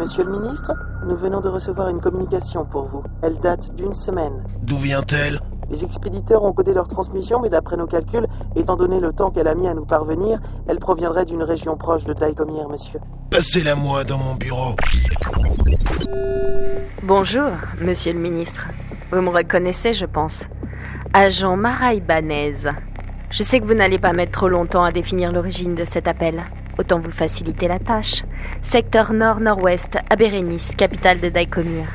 Monsieur le ministre, nous venons de recevoir une communication pour vous. Elle date d'une semaine. D'où vient-elle? Les expéditeurs ont codé leur transmission, mais d'après nos calculs, étant donné le temps qu'elle a mis à nous parvenir, elle proviendrait d'une région proche de Daïkomir, monsieur. Passez-la moi dans mon bureau. Bonjour, monsieur le ministre. Vous me reconnaissez, je pense. Agent Mara Ibanez. Je sais que vous n'allez pas mettre trop longtemps à définir l'origine de cet appel. Autant vous faciliter la tâche. Secteur nord-nord-ouest, à Bérénice, capitale de Daïkomir.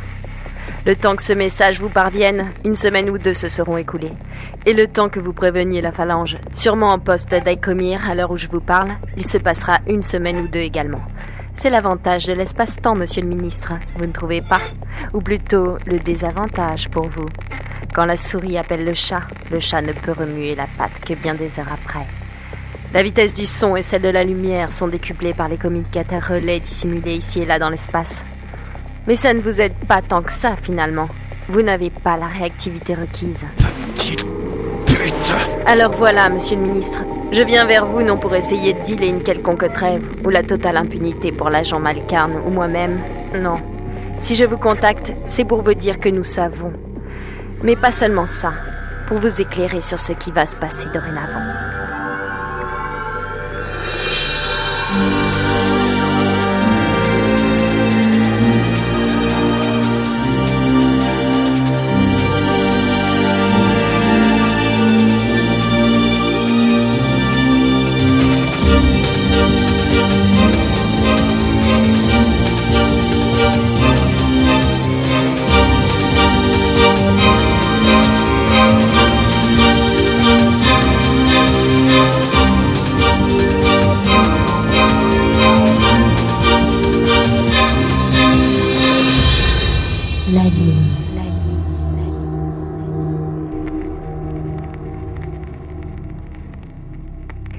Le temps que ce message vous parvienne, une semaine ou deux se seront écoulées. Et le temps que vous préveniez la phalange, sûrement en poste à Daïkomir à l'heure où je vous parle, il se passera une semaine ou deux également. C'est l'avantage de l'espace-temps, monsieur le ministre, vous ne trouvez pas? Ou plutôt le désavantage pour vous. Quand la souris appelle le chat, le chat ne peut remuer la patte que bien des heures après. La vitesse du son et celle de la lumière sont décuplées par les communicateurs relais dissimulés ici et là dans l'espace. Mais ça ne vous aide pas tant que ça finalement. Vous n'avez pas la réactivité requise. Petite pute Alors voilà, monsieur le ministre. Je viens vers vous non pour essayer de dealer une quelconque trêve ou la totale impunité pour l'agent Malcarne ou moi-même. Non. Si je vous contacte, c'est pour vous dire que nous savons. Mais pas seulement ça. Pour vous éclairer sur ce qui va se passer dorénavant.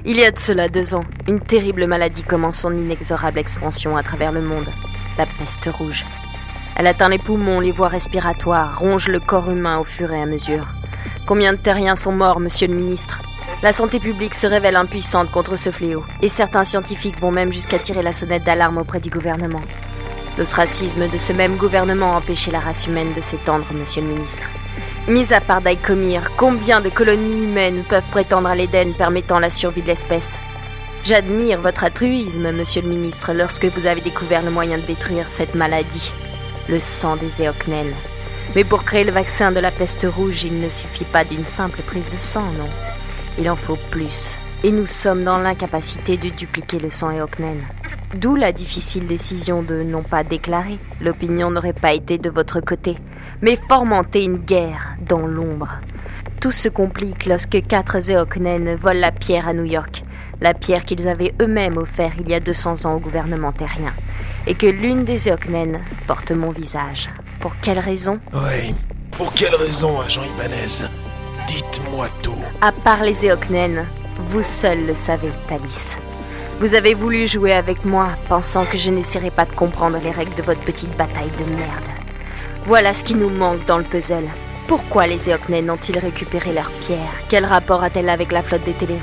Il y a de cela deux ans, une terrible maladie commence son inexorable expansion à travers le monde, la peste rouge. Elle atteint les poumons, les voies respiratoires, ronge le corps humain au fur et à mesure. Combien de terriens sont morts, monsieur le ministre? La santé publique se révèle impuissante contre ce fléau, et certains scientifiques vont même jusqu'à tirer la sonnette d'alarme auprès du gouvernement. L'ostracisme de ce même gouvernement a empêché la race humaine de s'étendre, monsieur le ministre. Mis à part Daïkomir, combien de colonies humaines peuvent prétendre à l'Éden permettant la survie de l'espèce? J'admire votre altruisme, monsieur le ministre, lorsque vous avez découvert le moyen de détruire cette maladie, le sang des Éocnènes. Mais pour créer le vaccin de la peste rouge, il ne suffit pas d'une simple prise de sang, non? Il en faut plus. Et nous sommes dans l'incapacité de dupliquer le sang Éocnène. D'où la difficile décision de non pas déclarer, l'opinion n'aurait pas été de votre côté, mais fomenter une guerre dans l'ombre. Tout se complique lorsque quatre Zéocnènes volent la pierre à New York, la pierre qu'ils avaient eux-mêmes offert il y a 200 ans au gouvernement terrien, et que l'une des Zéocnènes porte mon visage. Pour quelle raison? Oui. Pour quelle raison, agent Ibanez? Dites-moi tout. À part les Zéocnènes, vous seul le savez, Thalys. Vous avez voulu jouer avec moi, pensant que je n'essaierais pas de comprendre les règles de votre petite bataille de merde. Voilà ce qui nous manque dans le puzzle. Pourquoi les Éocnènes ont-ils récupéré leur pierre Quel rapport a-t-elle avec la flotte des Télérés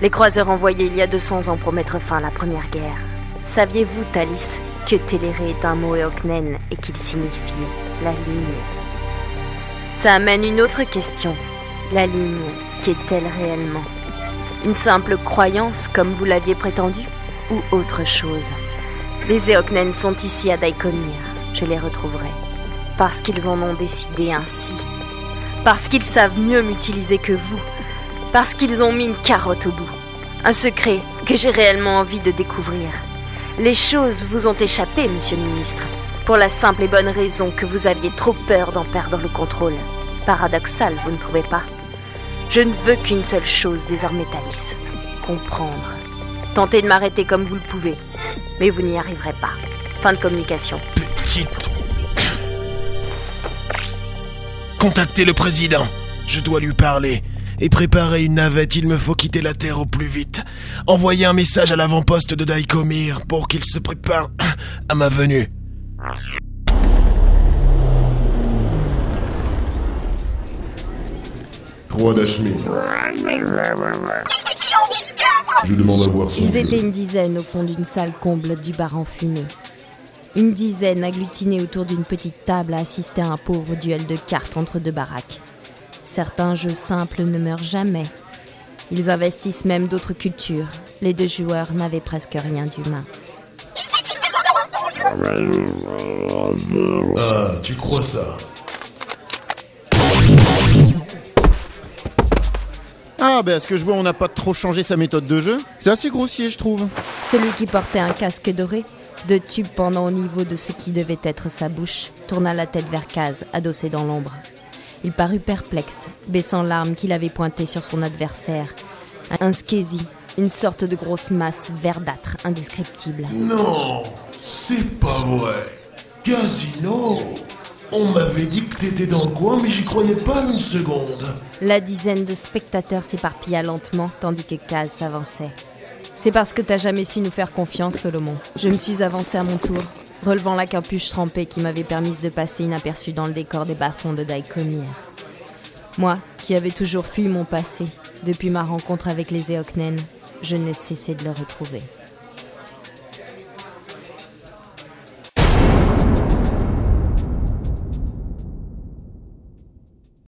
Les croiseurs envoyés il y a 200 ans pour mettre fin à la Première Guerre. Saviez-vous, Thalys, que Téléré est un mot Éocnène et qu'il signifie la ligne? Ça amène une autre question. La ligne, qu'est-elle réellement? Une simple croyance comme vous l'aviez prétendu Ou autre chose? Les Éocnènes sont ici à Daïkomir. Je les retrouverai. Parce qu'ils en ont décidé ainsi. Parce qu'ils savent mieux m'utiliser que vous. Parce qu'ils ont mis une carotte au bout. Un secret que j'ai réellement envie de découvrir. Les choses vous ont échappé, monsieur le ministre, pour la simple et bonne raison que vous aviez trop peur d'en perdre le contrôle. Paradoxal, vous ne trouvez pas? Je ne veux qu'une seule chose désormais, Thalys. Comprendre. Tentez de m'arrêter comme vous le pouvez, mais vous n'y arriverez pas. Fin de communication. Petite. Contactez le président. Je dois lui parler. Et préparer une navette, il me faut quitter la Terre au plus vite. Envoyez un message à l'avant-poste de Daïkomir pour qu'il se prépare à ma venue. Roi d'Ashmi. Je demande à voir son Ils étaient une dizaine au fond d'une salle comble du bar enfumé. Une dizaine agglutinés autour d'une petite table à assister à un pauvre duel de cartes entre deux baraques. Certains jeux simples ne meurent jamais. Ils investissent même d'autres cultures. Les deux joueurs n'avaient presque rien d'humain. Ah, tu crois ça? Ah, ben à ce que je vois, on n'a pas trop changé sa méthode de jeu. C'est assez grossier, je trouve. Celui qui portait un casque doré, deux tubes pendant au niveau de ce qui devait être sa bouche, tourna la tête vers Kaz, adossé dans l'ombre. Il parut perplexe, baissant l'arme qu'il avait pointée sur son adversaire. Un skési, une sorte de grosse masse verdâtre indescriptible. Non, c'est pas vrai. Casino On m'avait dit que t'étais dans le coin, mais j'y croyais pas une seconde. La dizaine de spectateurs s'éparpilla lentement tandis que Kaz s'avançait. C'est parce que t'as jamais su nous faire confiance, Solomon. Je me suis avancé à mon tour, relevant la capuche trempée qui m'avait permis de passer inaperçu dans le décor des bas-fonds de Daikomir. Moi, qui avais toujours fui mon passé, depuis ma rencontre avec les Eoknen, je n'ai cessé de le retrouver.